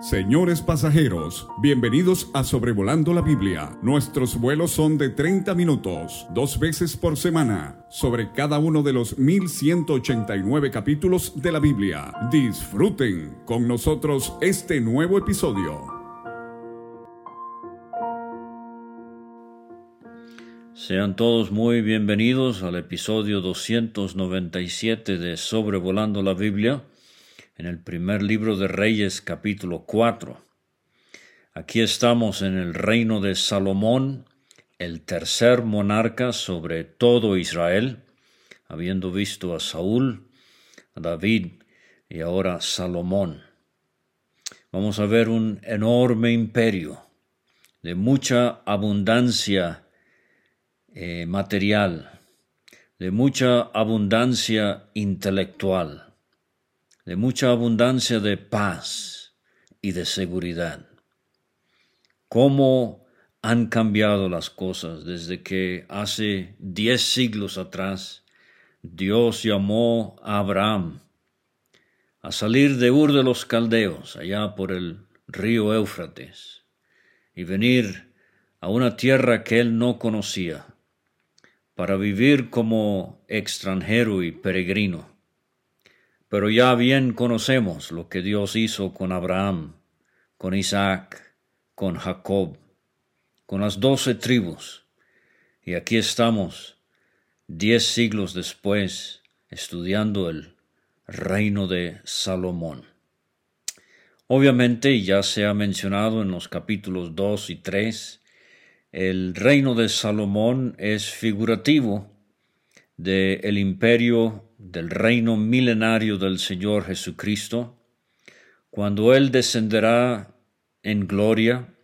Señores pasajeros, bienvenidos a Sobrevolando la Biblia. Nuestros vuelos son de 30 minutos, dos veces por semana, sobre cada uno de los 1189 capítulos de la Biblia. Disfruten con nosotros este nuevo episodio. Sean todos muy bienvenidos al episodio 297 de Sobrevolando la Biblia en el primer libro de Reyes capítulo 4. Aquí estamos en el reino de Salomón, el tercer monarca sobre todo Israel, habiendo visto a Saúl, a David y ahora Salomón. Vamos a ver un enorme imperio de mucha abundancia eh, material, de mucha abundancia intelectual de mucha abundancia de paz y de seguridad. ¿Cómo han cambiado las cosas desde que hace diez siglos atrás Dios llamó a Abraham a salir de Ur de los Caldeos, allá por el río Éufrates, y venir a una tierra que él no conocía, para vivir como extranjero y peregrino pero ya bien conocemos lo que Dios hizo con Abraham, con Isaac, con Jacob, con las doce tribus. Y aquí estamos, diez siglos después, estudiando el reino de Salomón. Obviamente, ya se ha mencionado en los capítulos 2 y 3, el reino de Salomón es figurativo del el imperio del reino milenario del Señor Jesucristo, cuando Él descenderá en gloria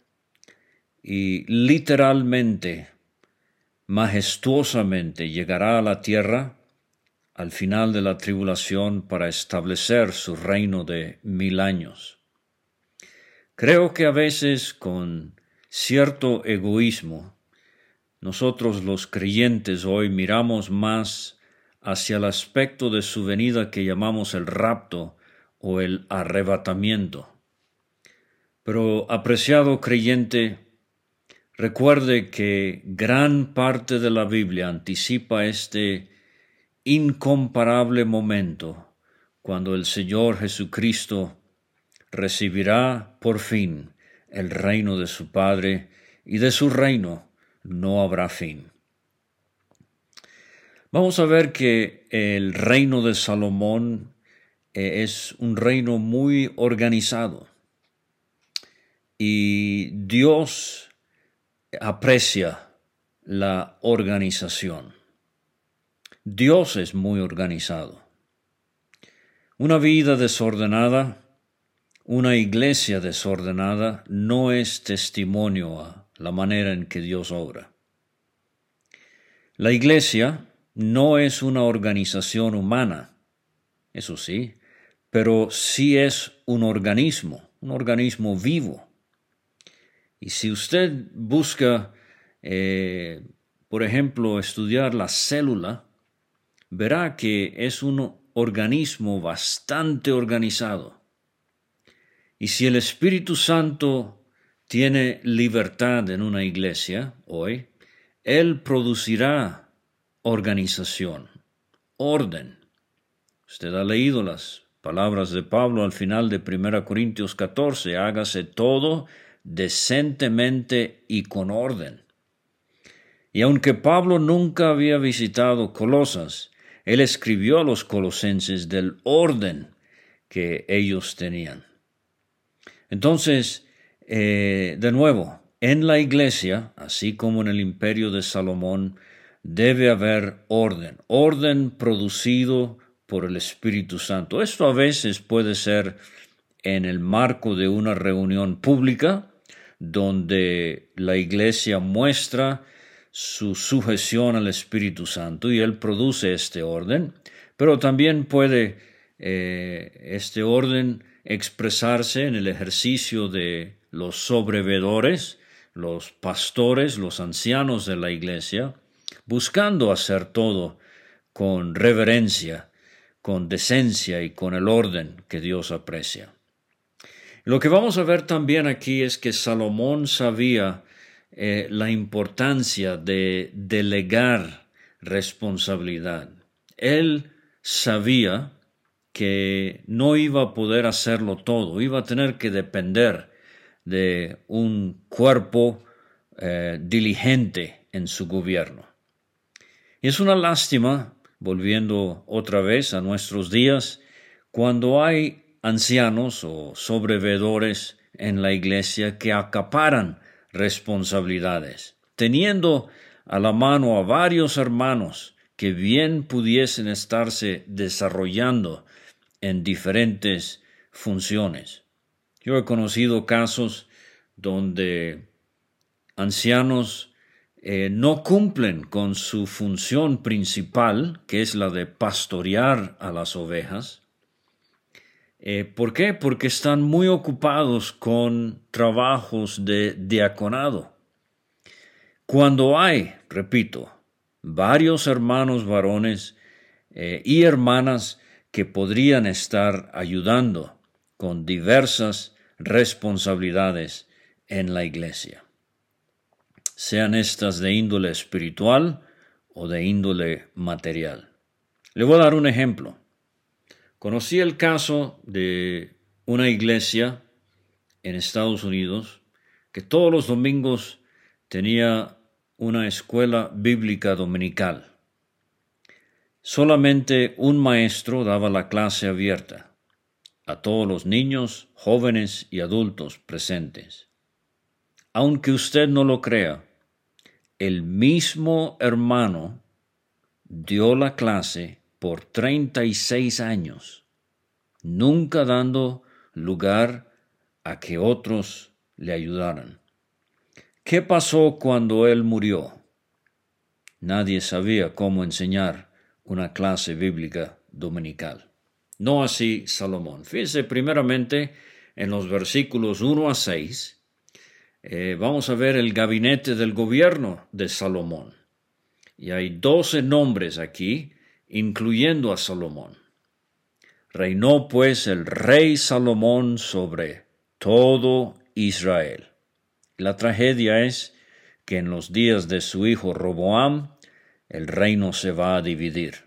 y literalmente, majestuosamente llegará a la tierra al final de la tribulación para establecer su reino de mil años. Creo que a veces con cierto egoísmo, nosotros los creyentes hoy miramos más hacia el aspecto de su venida que llamamos el rapto o el arrebatamiento. Pero, apreciado creyente, recuerde que gran parte de la Biblia anticipa este incomparable momento cuando el Señor Jesucristo recibirá por fin el reino de su Padre y de su reino no habrá fin. Vamos a ver que el reino de Salomón eh, es un reino muy organizado y Dios aprecia la organización. Dios es muy organizado. Una vida desordenada, una iglesia desordenada no es testimonio a la manera en que Dios obra. La iglesia no es una organización humana, eso sí, pero sí es un organismo, un organismo vivo. Y si usted busca, eh, por ejemplo, estudiar la célula, verá que es un organismo bastante organizado. Y si el Espíritu Santo tiene libertad en una iglesia hoy, Él producirá organización, orden. Usted ha leído las palabras de Pablo al final de 1 Corintios 14, hágase todo decentemente y con orden. Y aunque Pablo nunca había visitado Colosas, él escribió a los colosenses del orden que ellos tenían. Entonces, eh, de nuevo, en la iglesia, así como en el imperio de Salomón, debe haber orden, orden producido por el Espíritu Santo. Esto a veces puede ser en el marco de una reunión pública donde la iglesia muestra su sujeción al Espíritu Santo y Él produce este orden, pero también puede eh, este orden expresarse en el ejercicio de los sobrevedores, los pastores, los ancianos de la iglesia, buscando hacer todo con reverencia, con decencia y con el orden que Dios aprecia. Lo que vamos a ver también aquí es que Salomón sabía eh, la importancia de delegar responsabilidad. Él sabía que no iba a poder hacerlo todo, iba a tener que depender de un cuerpo eh, diligente en su gobierno. Es una lástima, volviendo otra vez a nuestros días, cuando hay ancianos o sobrevedores en la iglesia que acaparan responsabilidades, teniendo a la mano a varios hermanos que bien pudiesen estarse desarrollando en diferentes funciones. Yo he conocido casos donde ancianos eh, no cumplen con su función principal, que es la de pastorear a las ovejas. Eh, ¿Por qué? Porque están muy ocupados con trabajos de diaconado. Cuando hay, repito, varios hermanos varones eh, y hermanas que podrían estar ayudando con diversas responsabilidades en la iglesia, sean estas de índole espiritual o de índole material. Le voy a dar un ejemplo. Conocí el caso de una iglesia en Estados Unidos que todos los domingos tenía una escuela bíblica dominical. Solamente un maestro daba la clase abierta a todos los niños, jóvenes y adultos presentes. Aunque usted no lo crea, el mismo hermano dio la clase por 36 años, nunca dando lugar a que otros le ayudaran. ¿Qué pasó cuando él murió? Nadie sabía cómo enseñar una clase bíblica dominical. No así Salomón. Fíjese primeramente en los versículos 1 a 6. Eh, vamos a ver el gabinete del gobierno de Salomón. Y hay doce nombres aquí, incluyendo a Salomón. Reinó pues el rey Salomón sobre todo Israel. La tragedia es que en los días de su hijo Roboam el reino se va a dividir.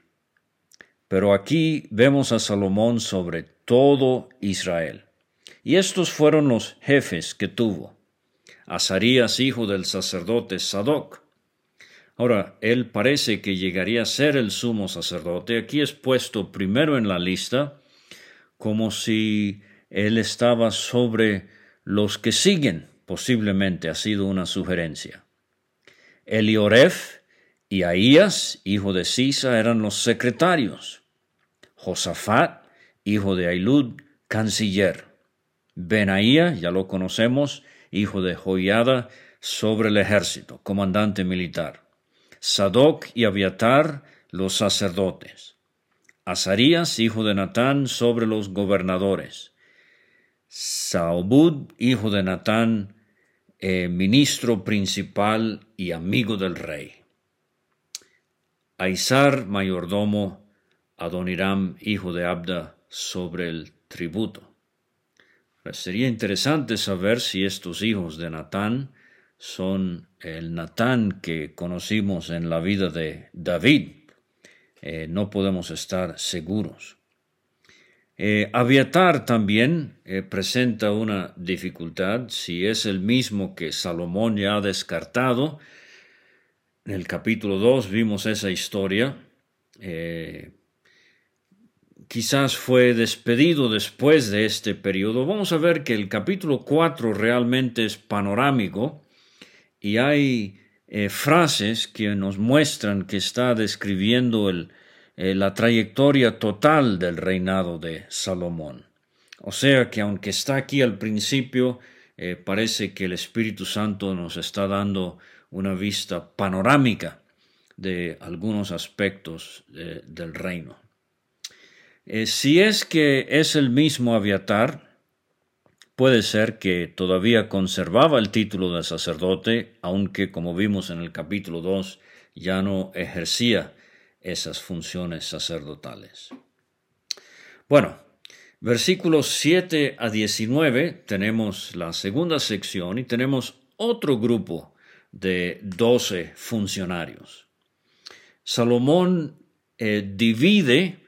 Pero aquí vemos a Salomón sobre todo Israel. Y estos fueron los jefes que tuvo. Azarías, hijo del sacerdote Sadoc. Ahora, él parece que llegaría a ser el sumo sacerdote. Aquí es puesto primero en la lista como si él estaba sobre los que siguen. Posiblemente ha sido una sugerencia. Elioref, y Ahías, hijo de Sisa, eran los secretarios. Josafat, hijo de Ailud, canciller. Benaía, ya lo conocemos, hijo de Joiada, sobre el ejército, comandante militar. Sadoc y Abiatar, los sacerdotes. Azarías, hijo de Natán, sobre los gobernadores. Saobud, hijo de Natán, eh, ministro principal y amigo del rey. Aizar, mayordomo, Adoniram, hijo de Abda, sobre el tributo. Sería interesante saber si estos hijos de Natán son el Natán que conocimos en la vida de David. Eh, no podemos estar seguros. Eh, Aviatar también eh, presenta una dificultad si es el mismo que Salomón ya ha descartado en el capítulo 2 vimos esa historia. Eh, quizás fue despedido después de este periodo. Vamos a ver que el capítulo 4 realmente es panorámico y hay eh, frases que nos muestran que está describiendo eh, la trayectoria total del reinado de Salomón. O sea que aunque está aquí al principio, parece que el Espíritu Santo nos está dando una vista panorámica de algunos aspectos del reino. Eh, si es que es el mismo Aviatar, puede ser que todavía conservaba el título de sacerdote, aunque como vimos en el capítulo 2 ya no ejercía esas funciones sacerdotales. Bueno, Versículos 7 a 19 tenemos la segunda sección y tenemos otro grupo de 12 funcionarios. Salomón eh, divide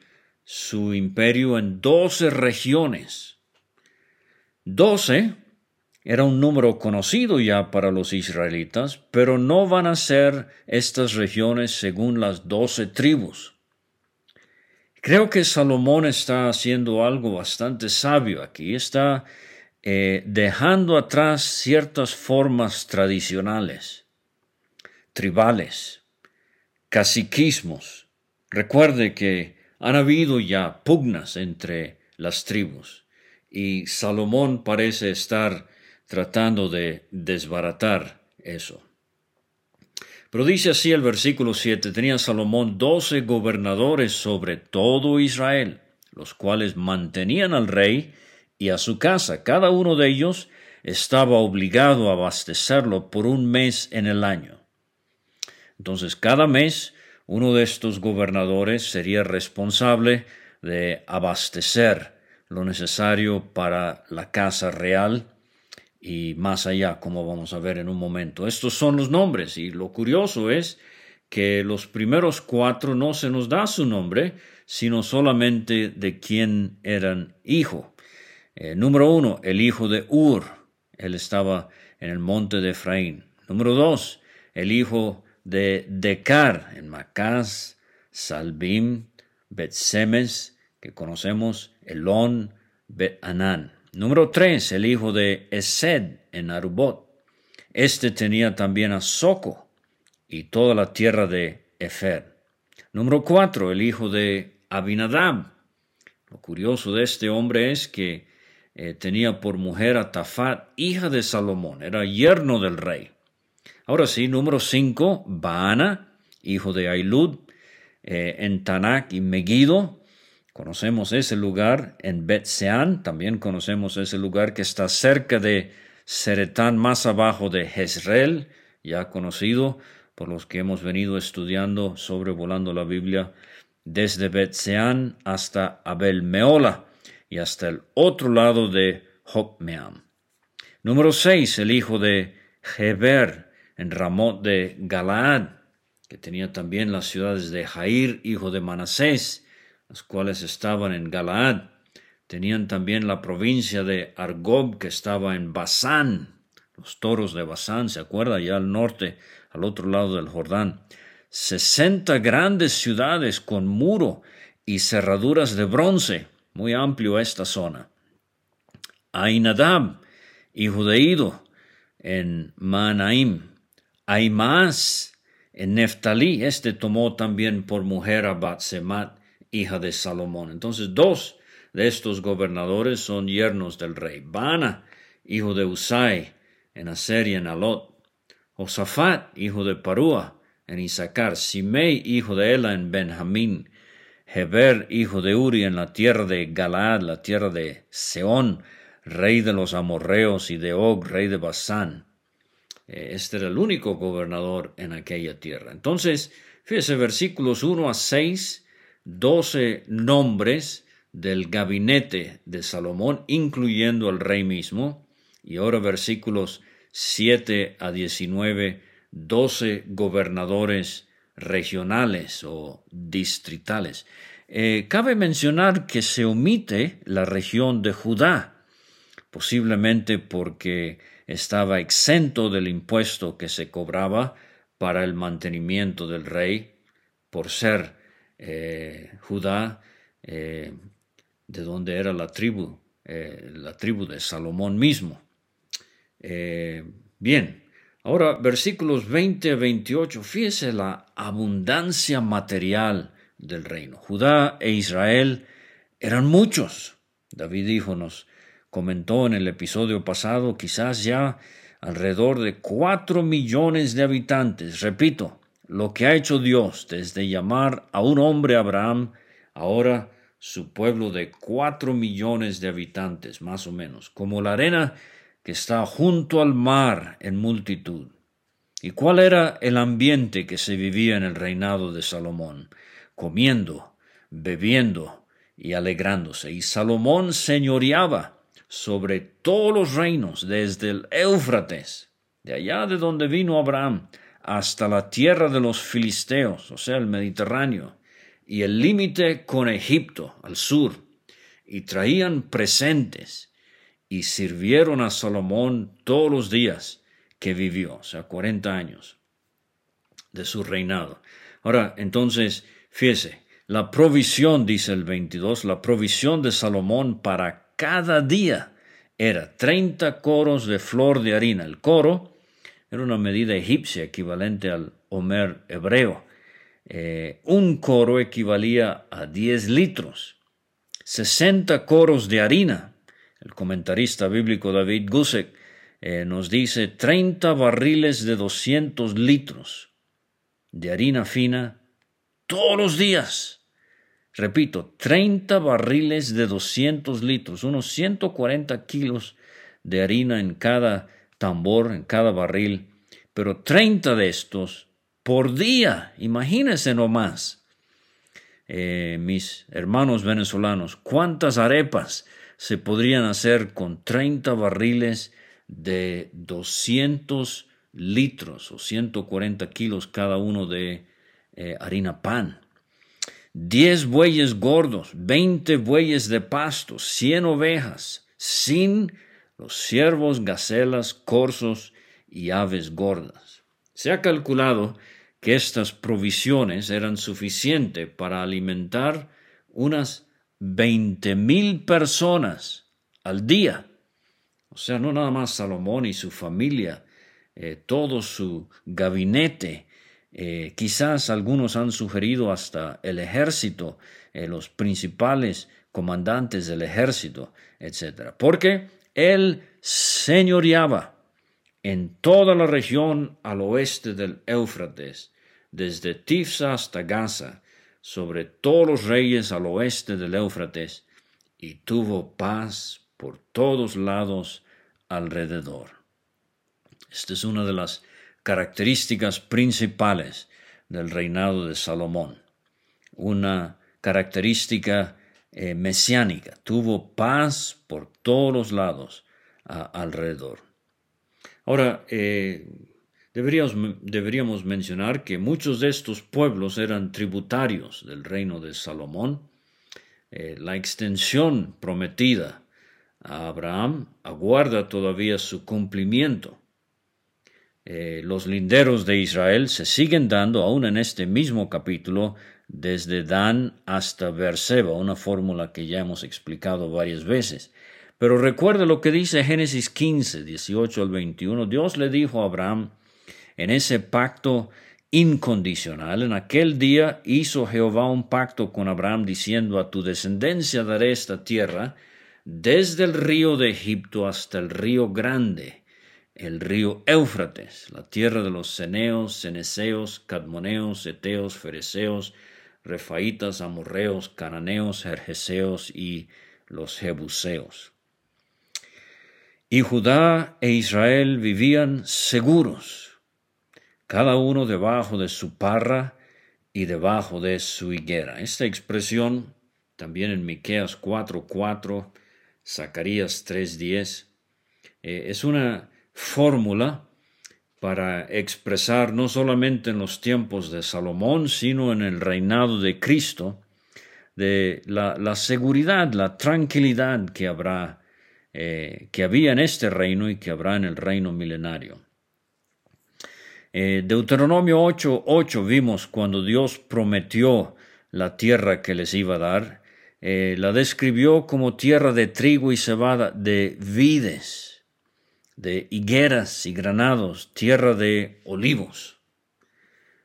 su imperio en 12 regiones. 12 era un número conocido ya para los israelitas, pero no van a ser estas regiones según las doce tribus. Creo que Salomón está haciendo algo bastante sabio aquí, está eh, dejando atrás ciertas formas tradicionales, tribales, caciquismos. Recuerde que han habido ya pugnas entre las tribus y Salomón parece estar tratando de desbaratar eso. Pero dice así el versículo 7, tenía Salomón doce gobernadores sobre todo Israel, los cuales mantenían al rey y a su casa. Cada uno de ellos estaba obligado a abastecerlo por un mes en el año. Entonces, cada mes uno de estos gobernadores sería responsable de abastecer lo necesario para la casa real y más allá, como vamos a ver en un momento. Estos son los nombres y lo curioso es que los primeros cuatro no se nos da su nombre, sino solamente de quién eran hijo. Eh, número uno, el hijo de Ur. Él estaba en el monte de Efraín. Número dos, el hijo de Decar en Macás, Salbim, Bet-Semes, que conocemos, Elón, Bet-Anán. Número 3, el hijo de Esed en Arubot. Este tenía también a Soco y toda la tierra de Efer. Número 4, el hijo de Abinadab. Lo curioso de este hombre es que eh, tenía por mujer a Tafat, hija de Salomón, era yerno del rey. Ahora sí, número 5, Baana, hijo de Ailud, eh, en Tanak y Megiddo, Conocemos ese lugar en Bet-Sean, también conocemos ese lugar que está cerca de Seretán, más abajo de Jezreel, ya conocido por los que hemos venido estudiando sobrevolando la Biblia, desde Bet-Sean hasta Abel Meola y hasta el otro lado de Jokmeam. Número 6, el hijo de Heber en Ramot de Galaad, que tenía también las ciudades de Jair, hijo de Manasés, las cuales estaban en Galaad. Tenían también la provincia de Argob, que estaba en Basán, los toros de Basán, ¿se acuerda? Ya al norte, al otro lado del Jordán. Sesenta grandes ciudades con muro y cerraduras de bronce, muy amplio esta zona. Ainadab, hijo de Ido, en Manaim. Aimaas, en Neftalí, este tomó también por mujer a Batsemat hija de Salomón. Entonces, dos de estos gobernadores son yernos del rey. Bana, hijo de Usai, en Aser y en Alot. Josafat, hijo de Parúa, en Isaacar. Simei, hijo de Ela, en Benjamín. Heber, hijo de Uri, en la tierra de Galaad, la tierra de Seón, rey de los amorreos, y de Og, rey de Basán. Eh, este era el único gobernador en aquella tierra. Entonces, fíjese, versículos 1 a 6 doce nombres del gabinete de Salomón, incluyendo al rey mismo, y ahora versículos 7 a 19, doce gobernadores regionales o distritales. Eh, cabe mencionar que se omite la región de Judá, posiblemente porque estaba exento del impuesto que se cobraba para el mantenimiento del rey por ser eh, Judá, eh, de donde era la tribu, eh, la tribu de Salomón mismo. bien, ahora versículos 20 a 28, fíjese la abundancia material del reino. Judá e Israel eran muchos. David dijo, nos comentó en el episodio pasado, quizás ya alrededor de cuatro millones de habitantes. Repito, lo que ha hecho Dios desde llamar a un hombre Abraham, ahora su pueblo de cuatro millones de habitantes, más o menos, como la arena que está junto al mar en multitud. ¿Y cuál era el ambiente que se vivía en el reinado de Salomón? Comiendo, bebiendo y alegrándose. Y Salomón señoreaba sobre todos los reinos, desde el Éufrates, de allá de donde vino Abraham, hasta la tierra de los filisteos, o sea, el Mediterráneo, y el límite con Egipto, al sur, y traían presentes, y sirvieron a Salomón todos los días que vivió, o sea, cuarenta años de su reinado. Ahora, entonces, fíjese, la provisión, dice el 22, la provisión de Salomón para cada día era 30 coros de flor de harina. El coro era una medida egipcia equivalente al Homer hebreo. Eh, un coro equivalía a 10 litros. 60 coros de harina. El comentarista bíblico David Gusek eh, nos dice 30 barriles de 200 litros de harina fina todos los días. Repito, 30 barriles de 200 litros, unos 140 kilos de harina en cada tambor, en cada barril, pero 30 de estos por día, imagínense nomás. Eh, mis hermanos venezolanos, ¿cuántas arepas se podrían hacer con 30 barriles de 200 litros o 140 kilos cada uno de eh, harina pan? Diez bueyes gordos, veinte bueyes de pasto, cien ovejas, sin los ciervos, gacelas, corzos y aves gordas. Se ha calculado que estas provisiones eran suficientes para alimentar unas veinte mil personas al día. O sea, no nada más Salomón y su familia, eh, todo su gabinete eh, quizás algunos han sugerido hasta el ejército, eh, los principales comandantes del ejército, etc. Porque él señoreaba en toda la región al oeste del Éufrates, desde Tifsa hasta Gaza, sobre todos los reyes al oeste del Éufrates, y tuvo paz por todos lados alrededor. Esta es una de las características principales del reinado de Salomón. Una característica eh, mesiánica. Tuvo paz por todos los lados alrededor. Ahora, eh, deberíamos, deberíamos mencionar que muchos de estos pueblos eran tributarios del reino de Salomón. Eh, la extensión prometida a Abraham aguarda todavía su cumplimiento. Eh, los linderos de Israel se siguen dando aún en este mismo capítulo desde Dan hasta Berseba, una fórmula que ya hemos explicado varias veces. Pero recuerde lo que dice Génesis 15, 18 al 21. Dios le dijo a Abraham en ese pacto incondicional. En aquel día hizo Jehová un pacto con Abraham diciendo a tu descendencia daré esta tierra desde el río de Egipto hasta el río grande el río Éufrates, la tierra de los ceneos, ceneseos, cadmoneos, eteos, fereceos, refaitas, amorreos, cananeos, jerjeseos y los jebuseos. Y Judá e Israel vivían seguros, cada uno debajo de su parra y debajo de su higuera. Esta expresión también en Miqueas 4:4, Zacarías 3:10, eh, es una fórmula para expresar no solamente en los tiempos de Salomón, sino en el reinado de Cristo, de la, seguridad, la tranquilidad que habrá, eh, que había en este reino y que habrá en el reino milenario. Eh, Deuteronomio 8:8 vimos cuando Dios prometió la tierra que les iba a dar, eh, la describió como tierra de trigo y cebada, de vides de higueras y granados, tierra de olivos.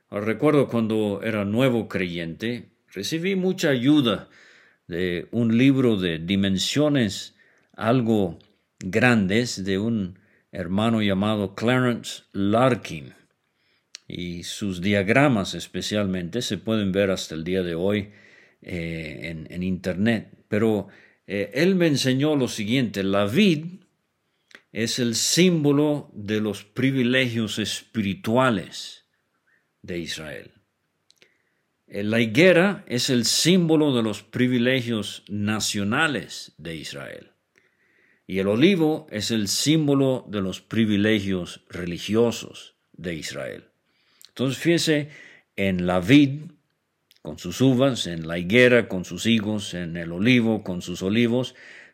recuerdo cuando era nuevo creyente, recibí mucha ayuda de un libro de dimensiones algo grandes de un hermano llamado Clarence Larkin. Y sus diagramas especialmente se pueden ver hasta el día de hoy eh, en, Internet. Pero eh, él me enseñó lo siguiente, la vid es el símbolo de los privilegios espirituales de Israel. Eh, la higuera es el símbolo de los privilegios nacionales de Israel. Y el olivo es el símbolo de los privilegios religiosos de Israel. Entonces fíjese en la vid con sus uvas, en la higuera con sus higos, en el olivo con sus olivos,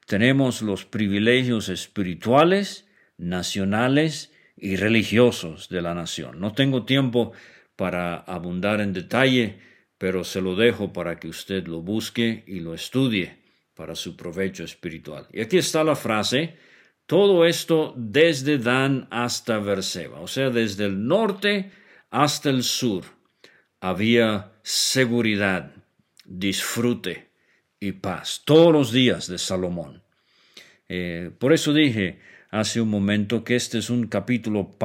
tenemos los privilegios espirituales, nacionales y religiosos de la nación. No tengo tiempo para abundar en detalle, pero se lo dejo para que usted lo busque y lo estudie para su provecho espiritual. Y aquí está la frase, todo esto desde Dan hasta Berseba, o sea, desde el norte hasta el sur, había seguridad, disfrute, y paz todos los días de Salomón. Eh, por eso dije hace un momento que este es un capítulo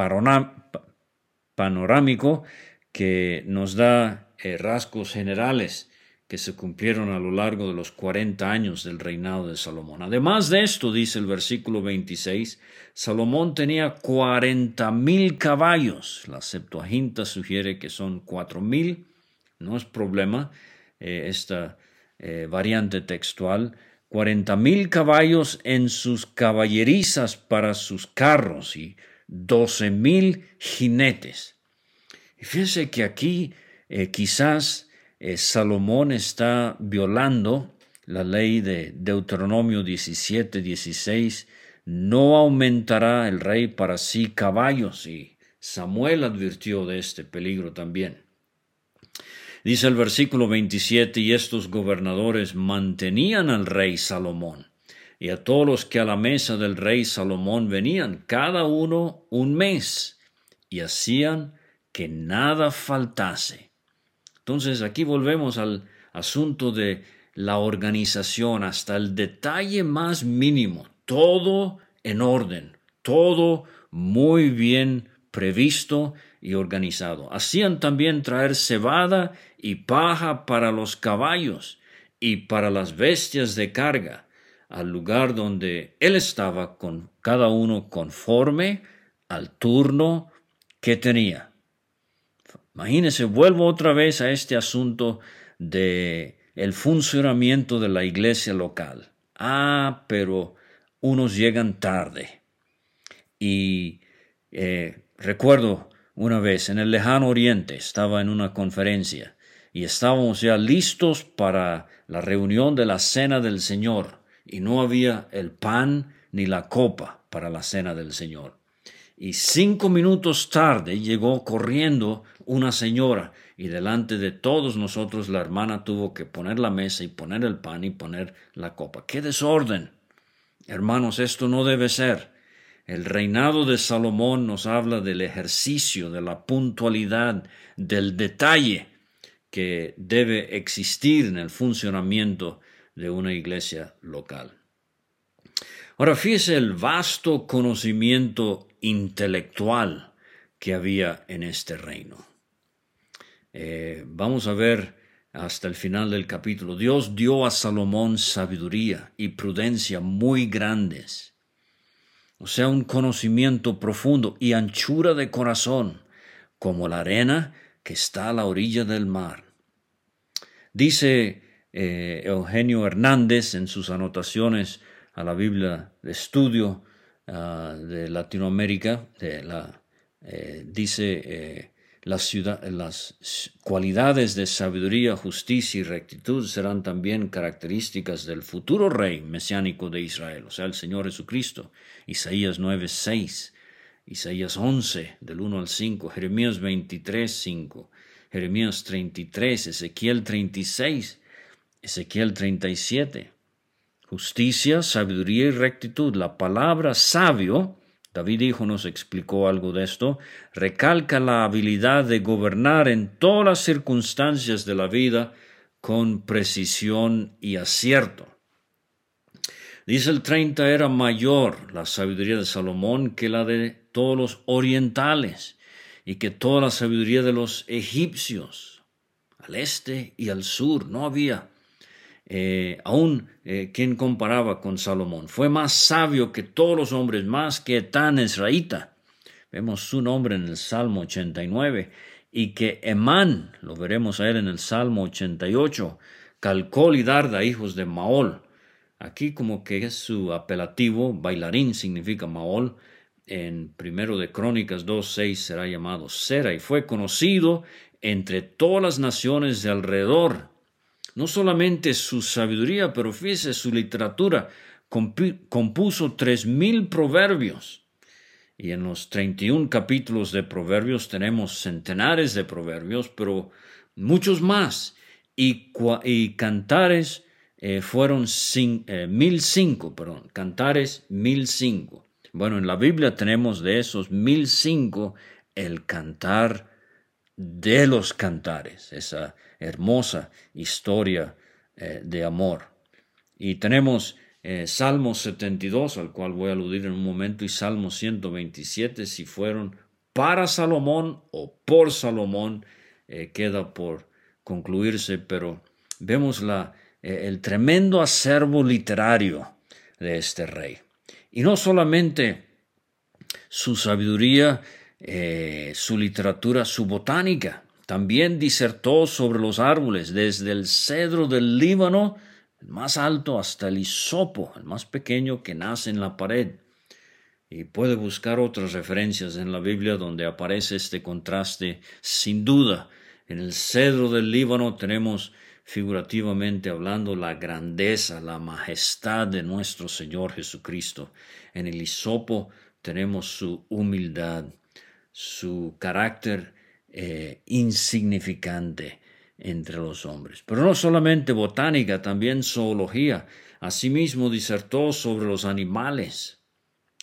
panorámico que nos da eh, rasgos generales que se cumplieron a lo largo de los 40 años del reinado de Salomón. Además de esto, dice el versículo 26, Salomón tenía 40 mil caballos. La Septuaginta sugiere que son cuatro mil. No es problema. Eh, esta eh, variante textual, cuarenta mil caballos en sus caballerizas para sus carros y doce mil jinetes. Y fíjense que aquí eh, quizás eh, Salomón está violando la ley de Deuteronomio 17, 16, no aumentará el rey para sí caballos, y Samuel advirtió de este peligro también. Dice el versículo 27, y estos gobernadores mantenían al rey Salomón y a todos los que a la mesa del rey Salomón venían, cada uno un mes, y hacían que nada faltase. Entonces aquí volvemos al asunto de la organización hasta el detalle más mínimo, todo en orden, todo muy bien previsto y organizado. Hacían también traer cebada y paja para los caballos y para las bestias de carga, al lugar donde él estaba con cada uno conforme al turno que tenía. Imagínense, vuelvo otra vez a este asunto de el funcionamiento de la iglesia local. Ah, pero unos llegan tarde. Y eh, recuerdo una vez en el lejano oriente, estaba en una conferencia y estábamos ya listos para la reunión de la cena del Señor y no había el pan ni la copa para la cena del Señor. Y cinco minutos tarde llegó corriendo una señora y delante de todos nosotros la hermana tuvo que poner la mesa y poner el pan y poner la copa. ¡Qué desorden! Hermanos, esto no debe ser. El reinado de Salomón nos habla del ejercicio, de la puntualidad, del detalle que debe existir en el funcionamiento de una iglesia local. Ahora fíjese el vasto conocimiento intelectual que había en este reino. Eh, vamos a ver hasta el final del capítulo. Dios dio a Salomón sabiduría y prudencia muy grandes o sea, un conocimiento profundo y anchura de corazón, como la arena que está a la orilla del mar. Dice eh, Eugenio Hernández en sus anotaciones a la Biblia de estudio ah, de Latinoamérica, eh, dice eh, las cualidades de sabiduría, justicia y rectitud serán también características del futuro rey mesiánico de Israel, o sea, el Señor Jesucristo. Isaías 9, 6, Isaías 11, del 1 al 5, Jeremías 23, 5, Jeremías 33, Ezequiel 36, Ezequiel 37. Justicia, sabiduría y rectitud. La palabra sabio David hijo nos explicó algo de esto, recalca la habilidad de gobernar en todas las circunstancias de la vida con precisión y acierto. Dice el 30 era mayor la sabiduría de Salomón que la de todos los orientales y que toda la sabiduría de los egipcios, al este y al sur. No había eh, aún eh, quien comparaba con Salomón. Fue más sabio que todos los hombres, más que tan. Vemos su nombre en el Salmo 89. y que Emán, lo veremos a él en el Salmo 88, Calcol y Darda, hijos de Maol. Aquí como que es su apelativo, bailarín significa Maol, en primero de Crónicas 2.6 será llamado Sera y fue conocido entre todas las naciones de alrededor. No solamente su sabiduría, pero fíjese su literatura. Compuso tres mil proverbios. Y en los 31 capítulos de proverbios tenemos centenares de proverbios, pero muchos más. Y, y cantares eh, fueron eh, mil cinco, perdón, cantares mil cinco. Bueno, en la Biblia tenemos de esos mil cinco el cantar de los cantares, esa hermosa historia eh, de amor. Y tenemos eh, Salmo 72, al cual voy a aludir en un momento, y Salmo 127, si fueron para Salomón o por Salomón, eh, queda por concluirse, pero vemos la, el tremendo acervo literario de este rey. Y no solamente su sabiduría, eh, su literatura, su botánica. También disertó sobre los árboles, desde el cedro del Líbano, el más alto, hasta el hisopo, el más pequeño que nace en la pared. Y puede buscar otras referencias en la Biblia donde aparece este contraste. Sin duda, en el cedro del Líbano tenemos figurativamente hablando, la grandeza, la majestad de nuestro Señor Jesucristo. En el hisopo tenemos su humildad, su carácter eh, insignificante entre los hombres. Pero no solamente botánica, también zoología. Asimismo disertó sobre los animales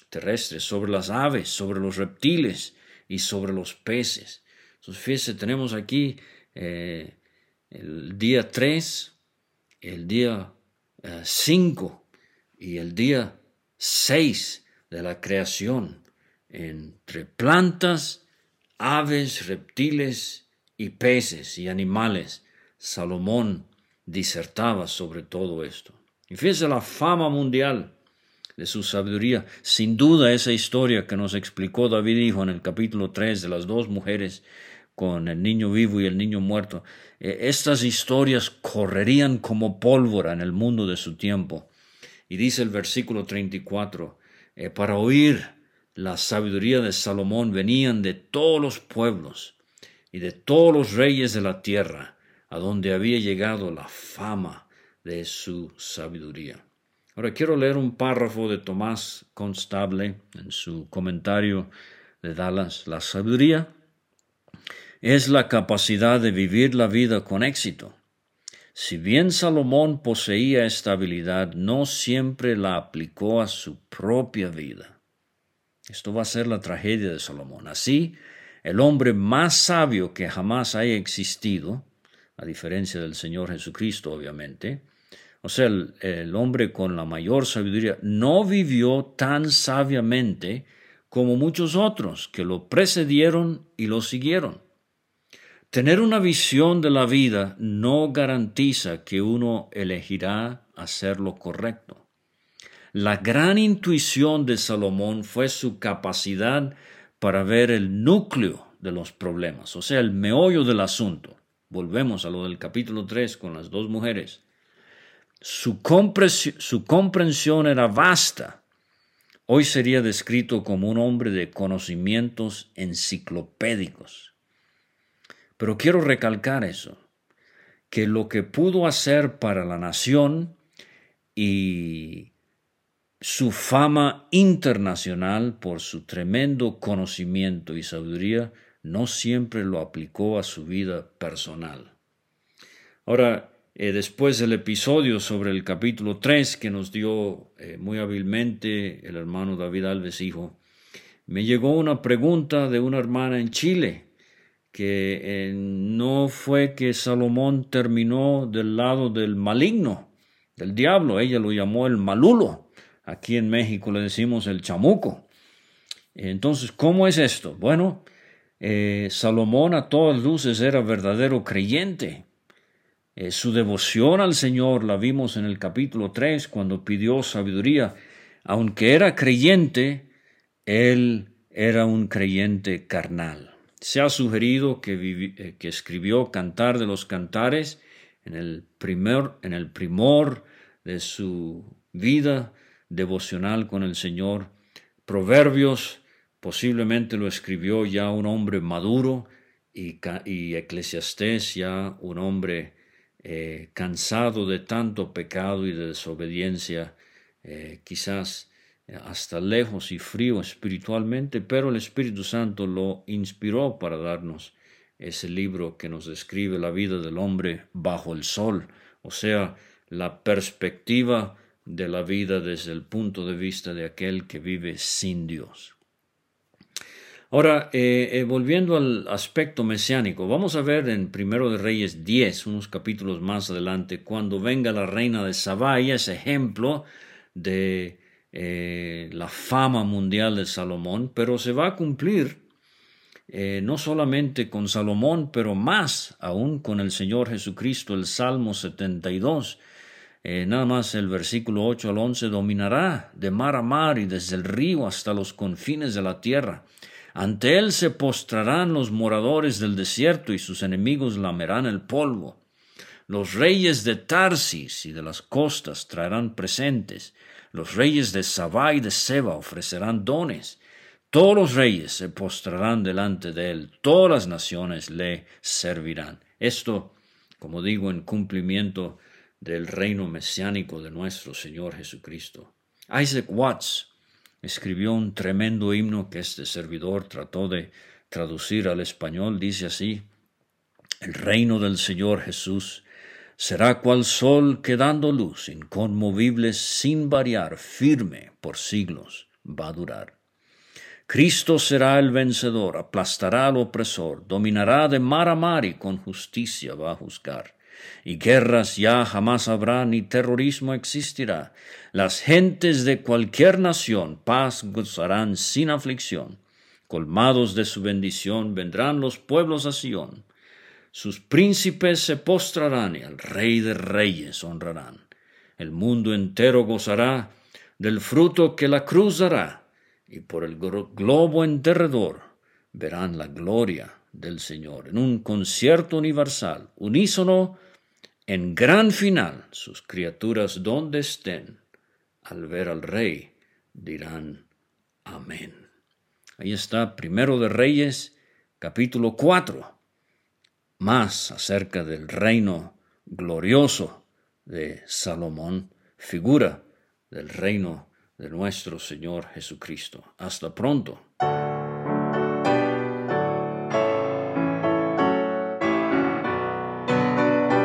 terrestres, sobre las aves, sobre los reptiles y sobre los peces. Entonces, fíjese, tenemos aquí eh, el día 3, el día 5 eh, y el día 6 de la creación entre plantas, aves, reptiles y peces y animales. Salomón disertaba sobre todo esto. Y fíjese la fama mundial de su sabiduría. Sin duda esa historia que nos explicó David dijo en el capítulo 3 de las dos mujeres con el niño vivo y el niño muerto, eh, estas historias correrían como pólvora en el mundo de su tiempo. Y dice el versículo 34, eh, para oír la sabiduría de Salomón venían de todos los pueblos y de todos los reyes de la tierra, a donde había llegado la fama de su sabiduría. Ahora quiero leer un párrafo de Tomás Constable en su comentario de Dallas. La sabiduría es la capacidad de vivir la vida con éxito. Si bien Salomón poseía esta habilidad, no siempre la aplicó a su propia vida. Esto va a ser la tragedia de Salomón. Así, el hombre más sabio que jamás haya existido, a diferencia del Señor Jesucristo, obviamente, o sea, el, el, hombre con la mayor sabiduría no vivió tan sabiamente como muchos otros que lo precedieron y lo siguieron. Tener una visión de la vida no garantiza que uno elegirá hacer lo correcto. La gran intuición de Salomón fue su capacidad para ver el núcleo de los problemas, o sea, el meollo del asunto. Volvemos a lo del capítulo 3 con las dos mujeres. Su, su comprensión era vasta. Hoy sería descrito como un hombre de conocimientos enciclopédicos. Pero quiero recalcar eso, que lo que pudo hacer para la nación y su fama internacional por su tremendo conocimiento y sabiduría no siempre lo aplicó a su vida personal. Ahora, eh, después del episodio sobre el capítulo 3 que nos dio eh, muy hábilmente el hermano David Alves Hijo, me llegó una pregunta de una hermana en Chile que eh, no fue que Salomón terminó del lado del maligno, del diablo, ella lo llamó el malulo, aquí en México le decimos el chamuco. Entonces, ¿cómo es esto? Bueno, eh, Salomón a todas luces era verdadero creyente. Eh, su devoción al Señor la vimos en el capítulo 3 cuando pidió sabiduría. Aunque era creyente, él era un creyente carnal. Se ha sugerido que, eh, que escribió Cantar de los Cantares en el, primer, en el primor de su vida devocional con el Señor. Proverbios posiblemente lo escribió ya un hombre maduro y, y Eclesiastés ya un hombre eh, cansado de tanto pecado y de desobediencia, eh, quizás hasta lejos y frío espiritualmente, pero el Espíritu Santo lo inspiró para darnos ese libro que nos describe la vida del hombre bajo el sol, o sea, la perspectiva de la vida desde el punto de vista de aquel que vive sin Dios. Ahora, eh, eh, volviendo al aspecto mesiánico, vamos a ver en Primero de Reyes 10, unos capítulos más adelante, cuando venga la reina de Sabá, es ejemplo de eh, la fama mundial de Salomón, pero se va a cumplir no solamente con Salomón, pero más aún con el Señor Jesucristo, el Salmo 72. nada más el versículo 8 al 11 dominará de mar a mar y desde el río hasta los confines de la tierra ante él se postrarán los moradores del desierto y sus enemigos lamerán el polvo. Los reyes de Tarsis y de las costas traerán presentes. Los reyes de Sabá y de Seba ofrecerán dones. Todos los reyes se postrarán delante de él. Todas las naciones le servirán. Esto, como digo, en cumplimiento del reino mesiánico de nuestro Señor Jesucristo. Isaac Watts escribió un tremendo himno que este servidor trató de traducir al español. Dice así, el reino del Señor Jesús será cual sol que dando luz, inconmovible, sin variar, firme por siglos, va a durar. Cristo será el vencedor, aplastará al opresor, dominará de mar a mar y con justicia va a juzgar y guerras ya jamás habrá ni terrorismo existirá. Las gentes de cualquier nación paz gozarán sin aflicción. Colmados de su bendición vendrán los pueblos a Sión. Sus príncipes se postrarán y al Rey de Reyes honrarán. El mundo entero gozará del fruto que la cruz dará, y por el globo enterredor verán la gloria del Señor. En un concierto universal, unísono, en gran final, sus criaturas donde estén, al ver al Rey, dirán Amén. Ahí está, primero de Reyes, capítulo 4, más acerca del reino glorioso de Salomón, figura del reino de nuestro Señor Jesucristo. Hasta pronto.